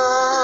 错。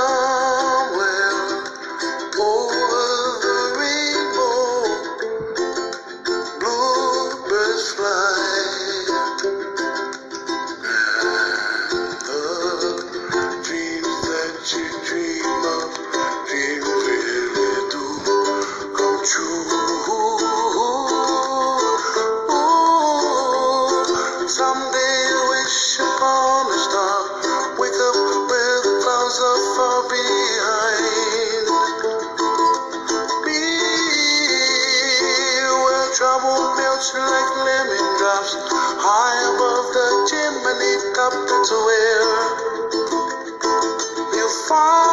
Melts like lemon drops. High above the chimney top, that's where you'll find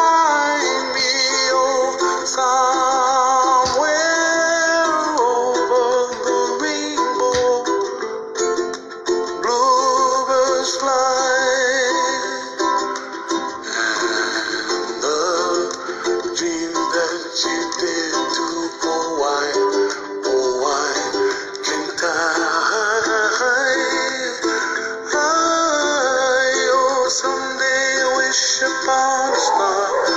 pasta.